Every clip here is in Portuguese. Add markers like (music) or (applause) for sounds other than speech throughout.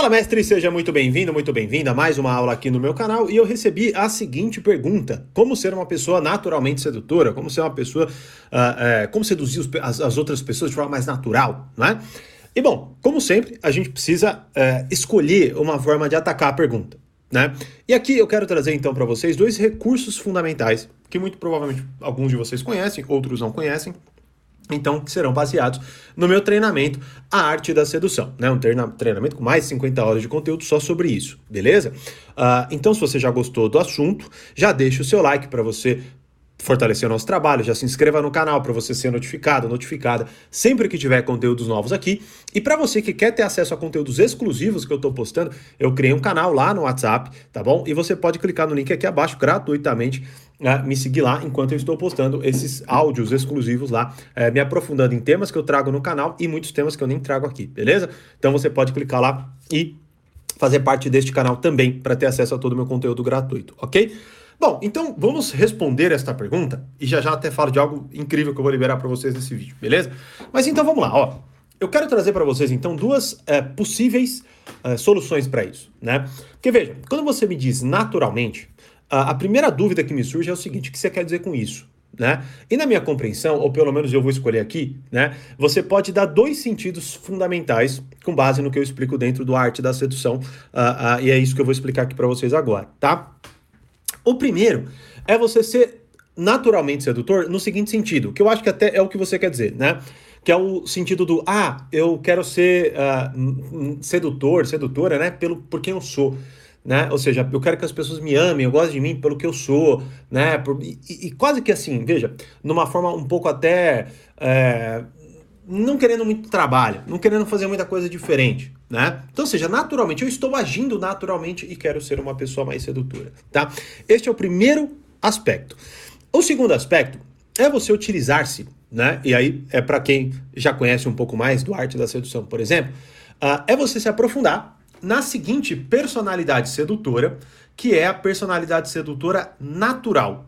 Fala, mestre, seja muito bem-vindo, muito bem-vinda a mais uma aula aqui no meu canal. E eu recebi a seguinte pergunta: Como ser uma pessoa naturalmente sedutora? Como ser uma pessoa. Uh, uh, como seduzir as, as, outras pessoas de forma mais natural, não é? E bom, como sempre, a gente precisa uh, escolher uma forma de atacar a pergunta. Né? E aqui eu quero trazer então para vocês dois recursos fundamentais que muito provavelmente alguns de vocês conhecem, outros não conhecem, então, que serão baseados no meu treinamento A Arte da Sedução, né? Um treinamento com mais de 50 horas de conteúdo só sobre isso, beleza? Uh, então, se você já gostou do assunto, já deixa o seu like para você fortalecer o nosso trabalho, já se inscreva no canal para você ser notificado, notificada sempre que tiver conteúdos novos aqui. E para você que quer ter acesso a conteúdos exclusivos que eu estou postando, eu criei um canal lá no WhatsApp, tá bom? E você pode clicar no link aqui abaixo gratuitamente uh, me seguir lá enquanto eu estou postando esses áudios exclusivos lá, uh, me aprofundando em temas que eu trago no canal e muitos temas que eu nem trago aqui, beleza? Então você pode clicar lá e fazer parte deste canal também para ter acesso a todo o meu conteúdo gratuito, ok? Bom, então vamos responder esta pergunta e já já até falo de algo incrível que eu vou liberar para vocês nesse vídeo, beleza? Mas então vamos lá, ó. Eu quero trazer para vocês então duas é, possíveis é, soluções para isso, né? Porque veja, quando você me diz naturalmente, a, a primeira dúvida que me surge é o seguinte: o que você quer dizer com isso? Né? E na minha compreensão, ou pelo menos eu vou escolher aqui, né? Você pode dar dois sentidos fundamentais com base no que eu explico dentro do arte da sedução, uh, uh, e é isso que eu vou explicar aqui para vocês agora, tá? O primeiro é você ser naturalmente sedutor no seguinte sentido, que eu acho que até é o que você quer dizer, né? Que é o sentido do, ah, eu quero ser uh, sedutor, sedutora, né? Pelo, por quem eu sou. Né? Ou seja, eu quero que as pessoas me amem, eu gosto de mim pelo que eu sou, né? Por, e, e, quase que assim, veja, numa forma um pouco até é, não querendo muito trabalho, não querendo fazer muita coisa diferente, né? Então, seja, naturalmente, eu estou agindo naturalmente e quero ser uma pessoa mais sedutora, tá? Este é o primeiro aspecto. O segundo aspecto é você utilizar-se, né? E aí é para quem já conhece um pouco mais do arte da sedução, por exemplo, uh, é você se aprofundar na seguinte personalidade sedutora, que é a personalidade sedutora natural,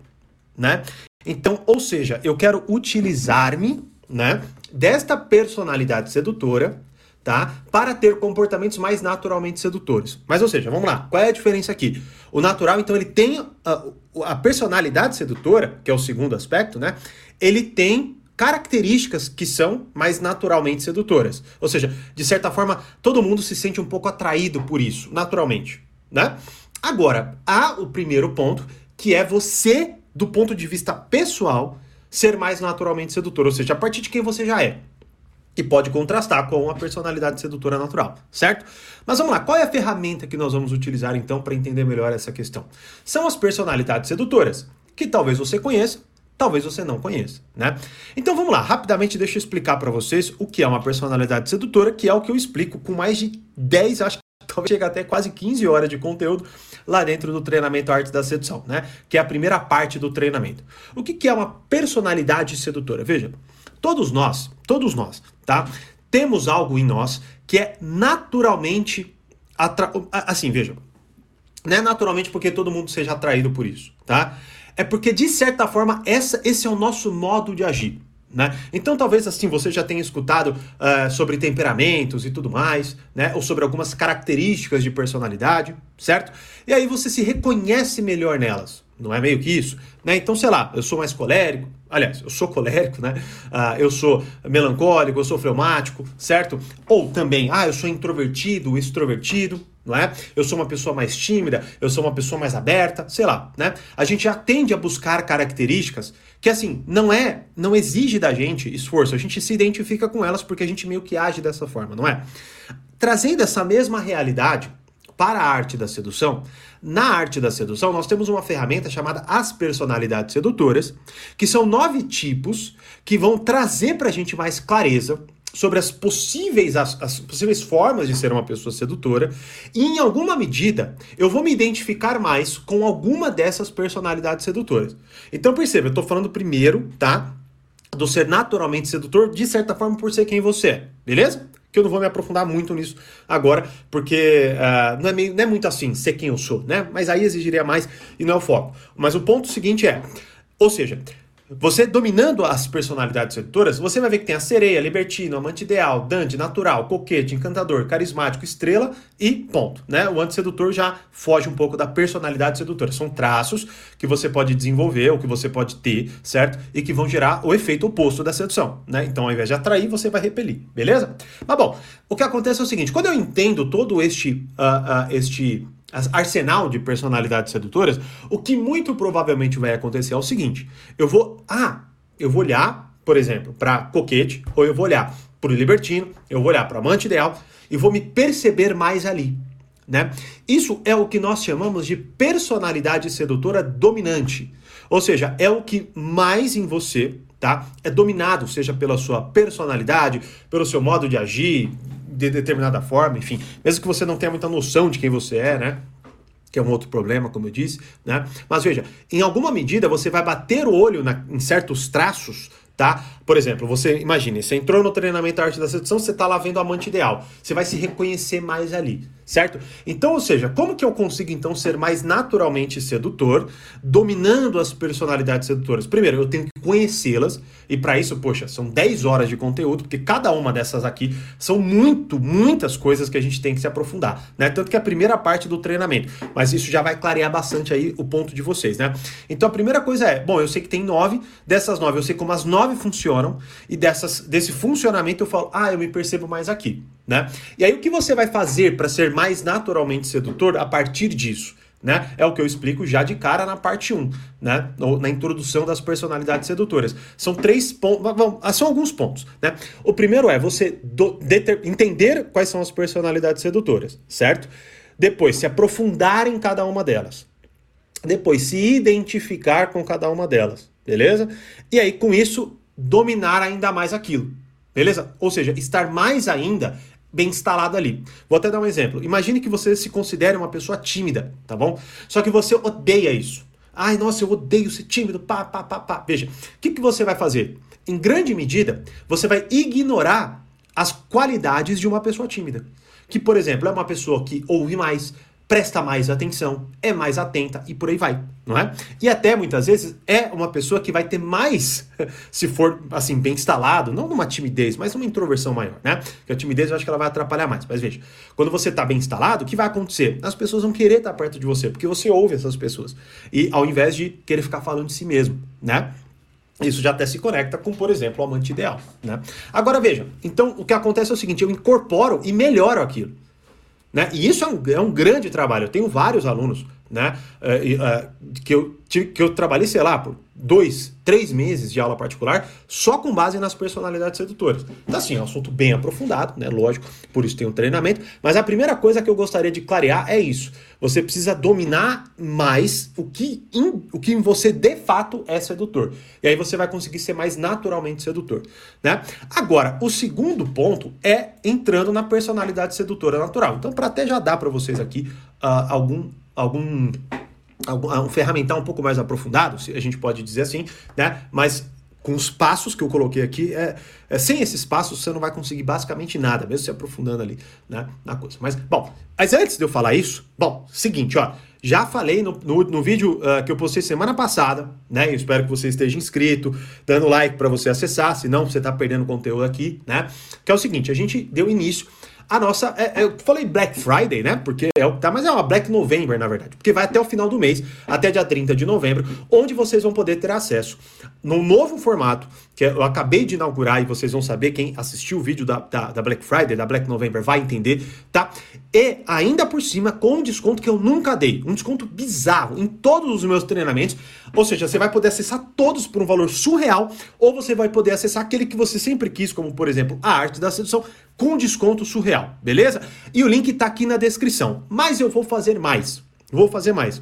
né? Então, ou seja, eu quero utilizar-me, né, desta personalidade sedutora tá? Para ter comportamentos mais naturalmente sedutores. Mas, ou seja, vamos lá, qual é a diferença aqui? O natural, então, ele tem a, a personalidade sedutora, que é o segundo aspecto, né? Ele tem características que são mais naturalmente sedutoras. Ou seja, de certa forma, todo mundo se sente um pouco atraído por isso, naturalmente, né? Agora, há o primeiro ponto, que é você, do ponto de vista pessoal, ser mais naturalmente sedutor, ou seja, a partir de quem você já é que pode contrastar com a personalidade sedutora natural, certo? Mas vamos lá, qual é a ferramenta que nós vamos utilizar então para entender melhor essa questão? São as personalidades sedutoras, que talvez você conheça, talvez você não conheça, né? Então vamos lá, rapidamente deixa eu explicar para vocês o que é uma personalidade sedutora, que é o que eu explico com mais de 10, acho que (laughs) talvez chegue até quase 15 horas de conteúdo lá dentro do treinamento Arte da Sedução, né? Que é a primeira parte do treinamento. O que, que é uma personalidade sedutora? Veja, Todos nós, todos nós, tá? Temos algo em nós que é naturalmente atra... assim, veja. Não é naturalmente porque todo mundo seja atraído por isso, tá? É porque de certa forma essa, esse é o nosso modo de agir. Né? Então, talvez assim você já tenha escutado uh, sobre temperamentos e tudo mais, né? ou sobre algumas características de personalidade, certo? E aí você se reconhece melhor nelas, não é meio que isso? Né? Então, sei lá, eu sou mais colérico, aliás, eu sou colérico, né? Uh, eu sou melancólico, eu sou fleumático, certo? Ou também, ah, eu sou introvertido, extrovertido, não é? Eu sou uma pessoa mais tímida, eu sou uma pessoa mais aberta, sei lá, né? A gente já tende a buscar características que assim, não é, não exige da gente esforço, a gente se identifica com elas porque a gente meio que age dessa forma, não é? Trazendo essa mesma realidade para a arte da sedução, na arte da sedução nós temos uma ferramenta chamada as personalidades sedutoras, que são nove tipos que vão trazer para a gente mais clareza sobre as possíveis, as, as, possíveis formas de ser uma pessoa sedutora, e em alguma medida eu vou me identificar mais com alguma dessas personalidades sedutoras. Então perceba, eu estou falando primeiro, tá? Do ser naturalmente sedutor, de certa forma, por ser quem você é, beleza? Que eu não vou me aprofundar muito nisso agora, porque uh, não, é meio, não é muito assim, ser quem eu sou, né? Mas aí exigiria mais e não é o foco. Mas o ponto seguinte é, ou seja, Você dominando as personalidades sedutoras, você vai ver que tem a sereia, libertino, amante ideal, dandy, natural, coquete, encantador, carismático, estrela e ponto, né? O antissedutor já foge um pouco da personalidade sedutora. São traços que você pode desenvolver ou que você pode ter, certo? E que vão gerar o efeito oposto da sedução, né? Então, ao invés de atrair, você vai repelir, beleza? Mas bom, o que acontece é o seguinte, quando eu entendo todo este, uh, uh, este arsenal de personalidades sedutoras, o que muito provavelmente vai acontecer é o seguinte: eu vou, ah, eu vou olhar, por exemplo, para coquete, ou eu vou olhar para o libertino, eu vou olhar para amante ideal e vou me perceber mais ali. Né? Isso é o que nós chamamos de personalidade sedutora dominante. Ou seja, é o que mais em você tá? é dominado, seja pela sua personalidade, pelo seu modo de agir, de determinada forma, enfim, mesmo que você não tenha muita noção de quem você é, né? Que é um outro problema, como eu disse, né? Mas veja, em alguma medida você vai bater o olho na, em certos traços tá? Por exemplo, você imagine, você entrou no treinamento Arte da Sedução, você está lá vendo o amante ideal. Você vai se reconhecer mais ali, certo? Então, ou seja, como que eu consigo então ser mais naturalmente sedutor, dominando as personalidades sedutoras? Primeiro, eu tenho que conhecê-las, e para isso, poxa, são 10 horas de conteúdo, porque cada uma dessas aqui são muito, muitas coisas que a gente tem que se aprofundar, né? Tanto que é a primeira parte do treinamento, mas isso já vai clarear bastante aí o ponto de vocês, né? Então, a primeira coisa é, bom, eu sei que tem nove, dessas nove eu sei como as nove funcionam, e dessas, desse funcionamento eu falo, ah, eu me percebo mais aqui, né? E aí o que você vai fazer para ser mais naturalmente sedutor a partir disso? Né? É o que eu explico já de cara na parte 1, né? na introdução das personalidades sedutoras. São três pontos, ah, são alguns pontos. Né? O primeiro é você do, deter, entender quais são as personalidades sedutoras, certo? Depois, se aprofundar em cada uma delas. Depois, se identificar com cada uma delas, beleza? E aí, com isso, dominar ainda mais aquilo, beleza? Ou seja, estar mais ainda bem instalado ali. Vou até dar um exemplo. Imagine que você se considere uma pessoa tímida, tá bom? Só que você odeia isso. Ai, nossa, eu odeio ser tímido, pá, pá, pá, pá. Veja, o que, que você vai fazer? Em grande medida, você vai ignorar as qualidades de uma pessoa tímida. Que, por exemplo, é uma pessoa que ouve mais, presta mais atenção, é mais atenta e por aí vai, não é? E até muitas vezes é uma pessoa que vai ter mais, (laughs) se for assim, bem instalado, não numa timidez, mas numa introversão maior, né? Porque a timidez eu acho que ela vai atrapalhar mais. Mas veja, quando você está bem instalado, o que vai acontecer? As pessoas vão querer estar perto de você, porque você ouve essas pessoas. E ao invés de querer ficar falando de si mesmo, né? Isso já até se conecta com, por exemplo, o amante ideal. Né? Agora veja, então o que acontece é o seguinte: eu incorporo e melhoro aquilo. Né? E isso é um, é um grande trabalho. Eu tenho vários alunos né, uh, uh, que, eu, que eu trabalhei, sei lá, por dois, três meses de aula particular só com base nas personalidades sedutoras. Então, assim, é um assunto bem aprofundado, né? Lógico, por isso tem um treinamento. Mas a primeira coisa que eu gostaria de clarear é isso. Você precisa dominar mais o que, em, o que em você de fato é sedutor. E aí você vai conseguir ser mais naturalmente sedutor, né? Agora, o segundo ponto é entrando na personalidade sedutora natural. Então, para até já dar para vocês aqui uh, algum algum um ferramental um pouco mais aprofundado, se a gente pode dizer assim, né? Mas com os passos que eu coloquei aqui, é, é, sem esses passos você não vai conseguir basicamente nada, mesmo se aprofundando ali né, na coisa. Mas, bom, mas antes de eu falar isso, bom, seguinte, ó, já falei no, no, no vídeo uh, que eu postei semana passada, né? Eu espero que você esteja inscrito, dando like para você acessar, senão você está perdendo conteúdo aqui, né? Que é o seguinte, a gente deu início a nossa. É, é, eu falei Black Friday, né? Porque é o que tá, mas é uma Black November, na verdade. Porque vai até o final do mês, até dia 30 de novembro, onde vocês vão poder ter acesso num novo formato que eu acabei de inaugurar e vocês vão saber, quem assistiu o vídeo da, da, da, Black Friday, da Black November, vai entender, tá? E ainda por cima, com um desconto que eu nunca dei, um desconto bizarro em todos os meus treinamentos, ou seja, você vai poder acessar todos por um valor surreal, ou você vai poder acessar aquele que você sempre quis, como por exemplo, a arte da sedução, com desconto surreal, beleza? E o link tá aqui na descrição. Mas eu vou fazer mais, vou fazer mais.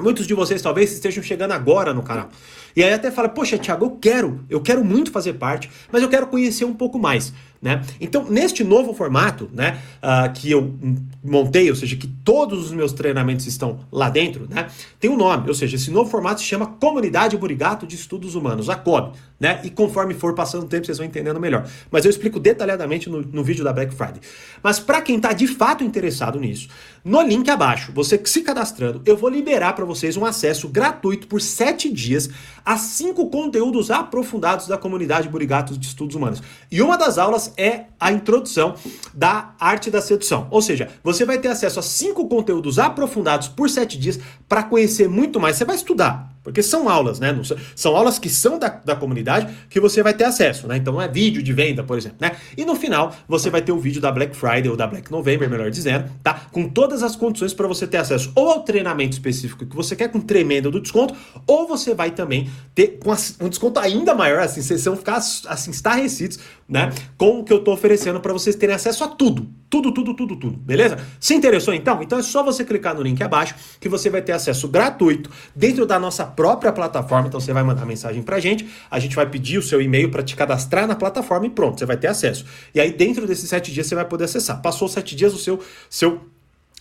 Muitos de vocês talvez estejam chegando agora no canal. E aí até fala, poxa, Thiago, eu quero, eu quero muito fazer parte, mas eu quero conhecer um pouco mais. Né? Então, neste novo formato né, uh, que eu montei, ou seja, que todos os meus treinamentos estão lá dentro, né, tem um nome, ou seja, esse novo formato se chama Comunidade Burigato de Estudos Humanos, a COB. Né? E conforme for passando o tempo, vocês vão entendendo melhor. Mas eu explico detalhadamente no, no vídeo da Black Friday. Mas para quem está de fato interessado nisso, no link abaixo, você se cadastrando, eu vou liberar para vocês um acesso gratuito por sete dias a cinco conteúdos aprofundados da comunidade Burigatos de Estudos Humanos. E uma das aulas é a introdução da arte da sedução. Ou seja, você vai ter acesso a cinco conteúdos aprofundados por sete dias para conhecer muito mais. Você vai estudar, porque são aulas, né? São aulas que são da, da comunidade que você vai ter acesso, né? Então não é vídeo de venda, por exemplo, né? E no final você vai ter o vídeo da Black Friday ou da Black November, melhor dizendo, tá? Com todas as condições para você ter acesso ou ao treinamento específico que você quer com tremendo do desconto, ou você vai também ter com um desconto ainda maior, assim, vocês vão ficar assim estarrecidos, né? Com o que eu tô oferecendo para vocês terem acesso a tudo, tudo, tudo, tudo, tudo, beleza? Se interessou então? Então é só você clicar no link abaixo que você vai ter acesso gratuito dentro da nossa própria plataforma. Então você vai mandar mensagem pra gente, a gente vai pedir o seu e-mail para te cadastrar na plataforma e pronto, você vai ter acesso. E aí dentro desses sete dias você vai poder acessar. Passou sete dias, o seu, seu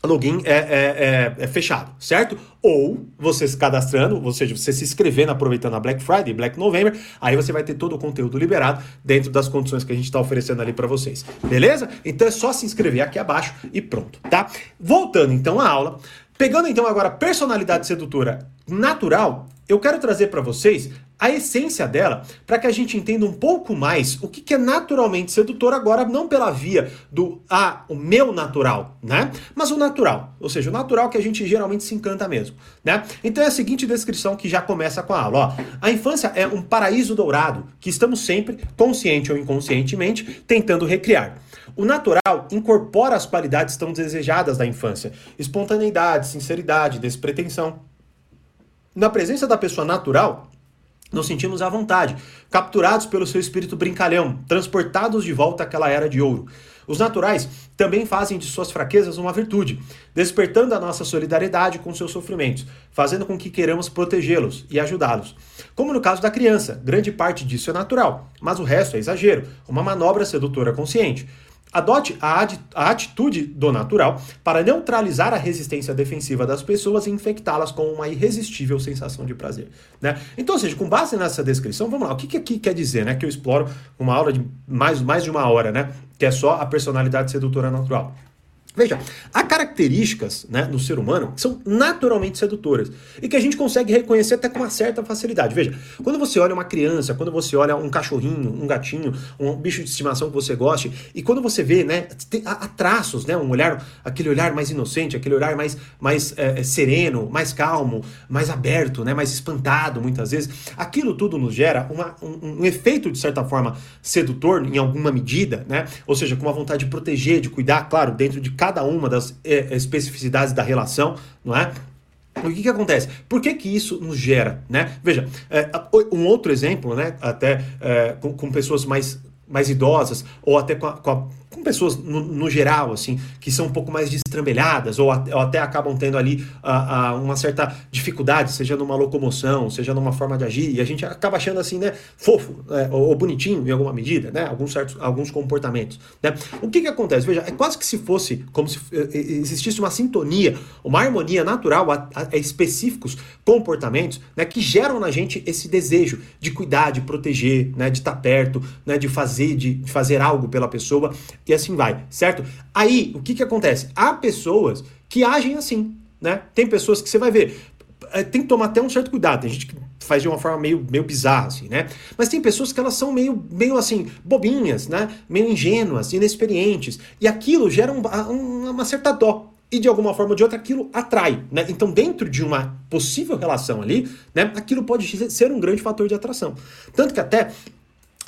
login é, é, é, é, fechado, certo? Ou você se cadastrando, ou seja, você se inscrevendo aproveitando a Black Friday, Black November, aí você vai ter todo o conteúdo liberado dentro das condições que a gente está oferecendo ali para vocês, beleza? Então é só se inscrever aqui abaixo e pronto, tá? Voltando então à aula, pegando então agora a personalidade sedutora natural, eu quero trazer para vocês a essência dela para que a gente entenda um pouco mais o que, que, é naturalmente sedutor agora, não pela via do ah, o meu natural, né? Mas o natural, ou seja, o natural que a gente geralmente se encanta mesmo, né? Então é a seguinte descrição que já começa com a aula, ó. A infância é um paraíso dourado que estamos sempre, consciente ou inconscientemente, tentando recriar. O natural incorpora as qualidades tão desejadas da infância: espontaneidade, sinceridade, despretensão. Na presença da pessoa natural, nos sentimos à vontade, capturados pelo seu espírito brincalhão, transportados de volta àquela era de ouro. Os naturais também fazem de suas fraquezas uma virtude, despertando a nossa solidariedade com seus sofrimentos, fazendo com que queiramos protegê-los e ajudá-los. Como no caso da criança, grande parte disso é natural, mas o resto é exagero, uma manobra sedutora consciente. Adote a, atitude do natural para neutralizar a resistência defensiva das pessoas e infectá-las com uma irresistível sensação de prazer. Né? Então, ou seja, com base nessa descrição, vamos lá, o que, que aqui quer dizer, né? Que eu exploro uma aula de mais, mais de uma hora, né? Que é só a personalidade sedutora natural. Veja, há características né, no ser humano que são naturalmente sedutoras e que a gente consegue reconhecer até com uma certa facilidade. Veja, quando você olha uma criança, quando você olha um cachorrinho, um gatinho, um bicho de estimação que você goste, e quando você vê, né, há traços, né, um olhar, aquele olhar mais inocente, aquele olhar mais, mais é, sereno, mais calmo, mais aberto, né, mais espantado muitas vezes, aquilo tudo nos gera uma, um, um efeito, de certa forma, sedutor em alguma medida, né, ou seja, com uma vontade de proteger, de cuidar, claro, dentro de cada uma das é, especificidades da relação, não é? O que, que acontece? Por que, que isso nos gera? Né? Veja, é, um outro exemplo, né, até é, com, com, pessoas mais, mais idosas, ou até com a, com a com pessoas no, no, geral, assim, que são um pouco mais destrambelhadas ou, ou até acabam tendo ali uh, uh, uma certa dificuldade, seja numa locomoção, seja numa forma de agir, e a gente acaba achando assim, né, fofo é, ou, ou, bonitinho em alguma medida, né, alguns certos, alguns comportamentos, né. O que que acontece? Veja, é quase que se fosse, como se eh, eh, existisse uma sintonia, uma harmonia natural a, a, a específicos comportamentos, né, que geram na gente esse desejo de cuidar, de proteger, né, de estar perto, né, de fazer, de fazer algo pela pessoa, e assim vai, certo? Aí, o que que acontece? Há pessoas que agem assim, né? Tem pessoas que você vai ver, é, tem que tomar até um certo cuidado, tem gente que faz de uma forma meio, meio bizarra, assim, né? Mas tem pessoas que elas são meio, meio assim, bobinhas, né? Meio ingênuas, inexperientes, e aquilo gera um, um, uma certa dó, e de alguma forma ou de outra aquilo atrai, né? Então, dentro de uma possível relação ali, né, aquilo pode ser um grande fator de atração. Tanto que até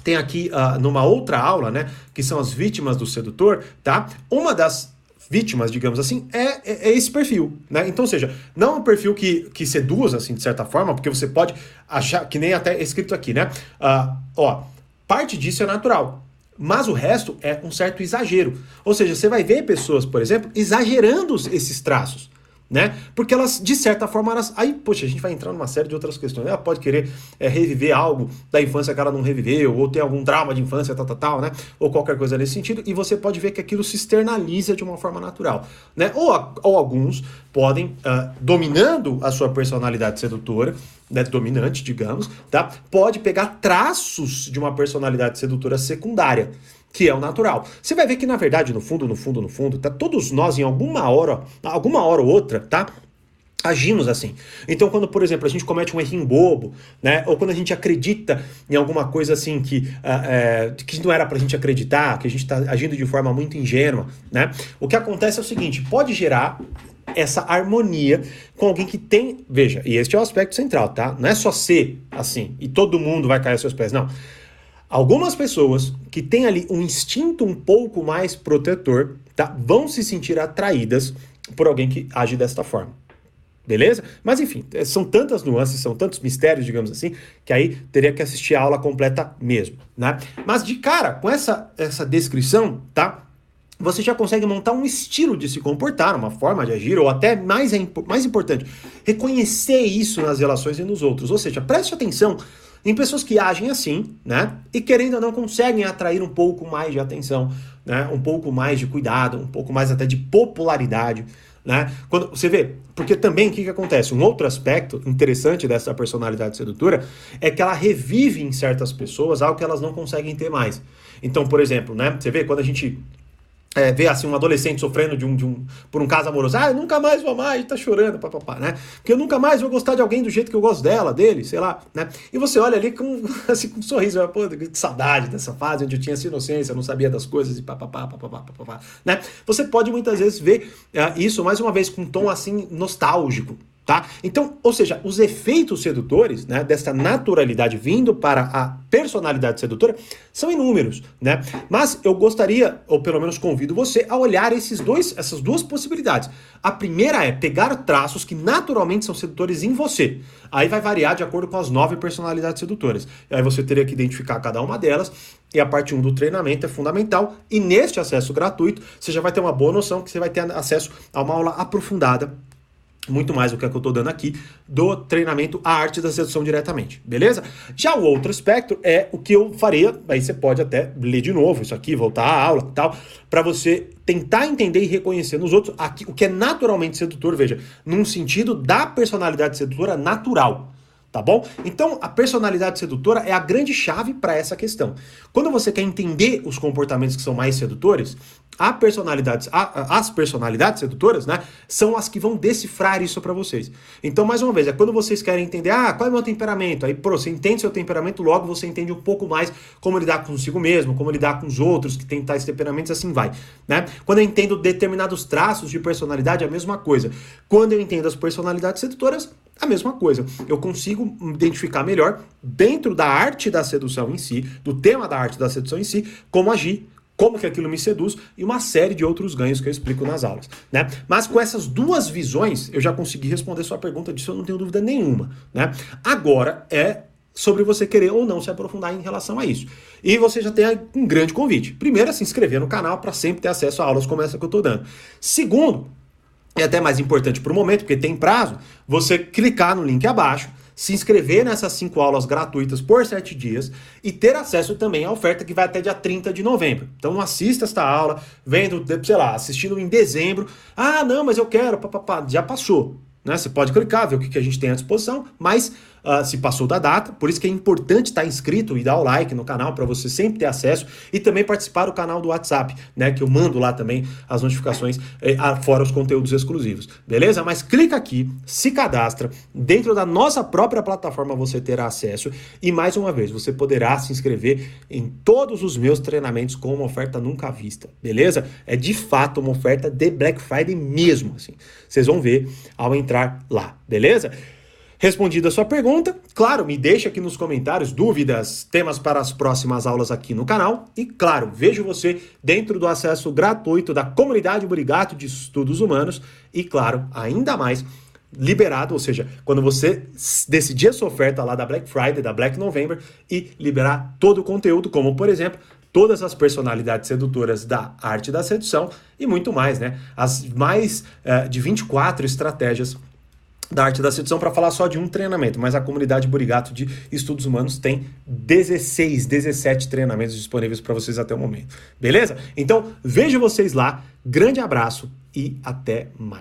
tem aqui uh, numa outra aula, né, que são as vítimas do sedutor, tá? Uma das vítimas, digamos assim, é, é, é, esse perfil, né? Então, ou seja, não é um perfil que, que seduz, assim, de certa forma, porque você pode achar, que nem até escrito aqui, né? Uh, ó, parte disso é natural, mas o resto é um certo exagero. Ou seja, você vai ver pessoas, por exemplo, exagerando esses traços, né? Porque elas, de certa forma, elas. Aí, poxa, a gente vai entrar numa série de outras questões. Ela pode querer é, reviver algo da infância que ela não reviveu, ou ter algum trauma de infância, tal, tal, tal, né? Ou qualquer coisa nesse sentido, e você pode ver que aquilo se externaliza de uma forma natural, né? Ou, ou alguns podem, uh, dominando a sua personalidade sedutora, né, dominante, digamos, tá? Pode pegar traços de uma personalidade sedutora secundária que é o natural. Você vai ver que, na verdade, no fundo, no fundo, no fundo, tá? Todos nós, em alguma hora, alguma hora ou outra, tá? agimos assim. Então, quando, por exemplo, a gente comete um errinho bobo, né? Ou quando a gente acredita em alguma coisa assim que, uh, é, que não era pra gente acreditar, que a gente está agindo de forma muito ingênua, né? O que acontece é o seguinte: pode gerar essa harmonia com alguém que tem. Veja, e este é o aspecto central, tá? Não é só ser assim e todo mundo vai cair aos seus pés, não. Algumas pessoas que têm ali um instinto um pouco mais protetor, tá? Vão se sentir atraídas por alguém que age desta forma. Beleza? Mas enfim, são tantas nuances, são tantos mistérios, digamos assim, que aí teria que assistir a aula completa mesmo, né? Mas de cara, com essa, essa descrição, tá? Você já consegue montar um estilo de se comportar, uma forma de agir, ou até mais, é, mais importante, reconhecer isso nas relações e nos outros. Ou seja, preste atenção em pessoas que agem assim, né? E querendo ou não conseguem atrair um pouco mais de atenção, né? Um pouco mais de cuidado, um pouco mais até de popularidade, né? Quando você vê, porque também o que, que acontece? Um outro aspecto interessante dessa personalidade sedutora é que ela revive em certas pessoas algo que elas não conseguem ter mais. Então, por exemplo, né? Você vê quando a gente é, ver assim um adolescente sofrendo de um, de um, por um caso amoroso, ah, eu nunca mais vou amar, e tá chorando, papapá, né? Porque eu nunca mais vou gostar de alguém do jeito que eu gosto dela, dele, sei lá, né? E você olha ali com, assim, com um sorriso, pô, que saudade dessa fase onde eu tinha essa inocência, não sabia das coisas e papapá, papapá, papapá, né? Você pode muitas vezes ver uh, isso, mais uma vez, com um tom assim nostálgico, Tá? Então, ou seja, os efeitos sedutores, né, dessa naturalidade vindo para a personalidade sedutora são inúmeros, né? Mas eu gostaria, ou pelo menos convido você a olhar esses dois, essas duas possibilidades. A primeira é pegar traços que naturalmente são sedutores em você. Aí vai variar de acordo com as nove personalidades sedutoras. Aí você teria que identificar cada uma delas. E a parte 1 um do treinamento é fundamental. E neste acesso gratuito, você já vai ter uma boa noção que você vai ter acesso a uma aula aprofundada muito mais do que a que eu estou dando aqui, do treinamento A Arte da Sedução diretamente, beleza? Já o outro aspecto é o que eu faria, aí você pode até ler de novo isso aqui, voltar à aula e tal, para você tentar entender e reconhecer nos outros aqui, o que é naturalmente sedutor, veja, num sentido da personalidade sedutora natural tá bom? Então, a personalidade sedutora é a grande chave para essa questão. Quando você quer entender os comportamentos que são mais sedutores, a a, as personalidades sedutoras, né, são as que vão decifrar isso para vocês. Então, mais uma vez, é quando vocês querem entender, ah, qual é o meu temperamento? Aí, pô, você entende seu temperamento, logo você entende um pouco mais como lidar consigo mesmo, como lidar com os outros que têm tais temperamentos, assim vai, né? Quando eu entendo determinados traços de personalidade, é a mesma coisa. Quando eu entendo as personalidades sedutoras, a mesma coisa. Eu consigo identificar melhor, dentro da arte da sedução em si, do tema da arte da sedução em si, como agir, como que aquilo me seduz e uma série de outros ganhos que eu explico nas aulas, né? Mas com essas duas visões, eu já consegui responder sua pergunta disso, eu não tenho dúvida nenhuma, né? Agora é sobre você querer ou não se aprofundar em relação a isso. E você já tem um grande convite. Primeiro é se inscrever no canal para sempre ter acesso a aulas como essa que eu estou dando. Segundo, é até mais importante para o momento, porque tem prazo, você clicar no link abaixo, se inscrever nessas cinco aulas gratuitas por sete dias e ter acesso também à oferta que vai até dia 30 de novembro. Então assista esta aula, vendo, sei lá, assistindo em dezembro. Ah, não, mas eu quero, papapá, já passou. Né? Você pode clicar, ver o que a gente tem à disposição, mas uh, se passou da data, por isso que é importante estar inscrito e dar o like no canal para você sempre ter acesso e também participar do canal do WhatsApp, né? Que eu mando lá também as notificações, eh, fora os conteúdos exclusivos, beleza? Mas clica aqui, se cadastra, dentro da nossa própria plataforma você terá acesso e mais uma vez você poderá se inscrever em todos os meus treinamentos com uma oferta nunca vista, beleza? É de fato uma oferta de Black Friday mesmo, assim. Vocês vão ver ao entrar lá, beleza? Respondida a sua pergunta, claro, me deixa aqui nos comentários dúvidas, temas para as próximas aulas aqui no canal. E claro, vejo você dentro do acesso gratuito da comunidade Burigato de Estudos Humanos. E claro, ainda mais, liberado, ou seja, quando você decidir a sua oferta lá da Black Friday, da Black November e liberar todo o conteúdo, como por exemplo, todas as personalidades sedutoras da arte da sedução e muito mais, né? As mais uh, de 24 estratégias da arte da sedução para falar só de um treinamento, mas a comunidade Burigato de Estudos Humanos tem 16, 17 treinamentos disponíveis para vocês até o momento. Beleza? Então, vejo vocês lá. Grande abraço e até mais.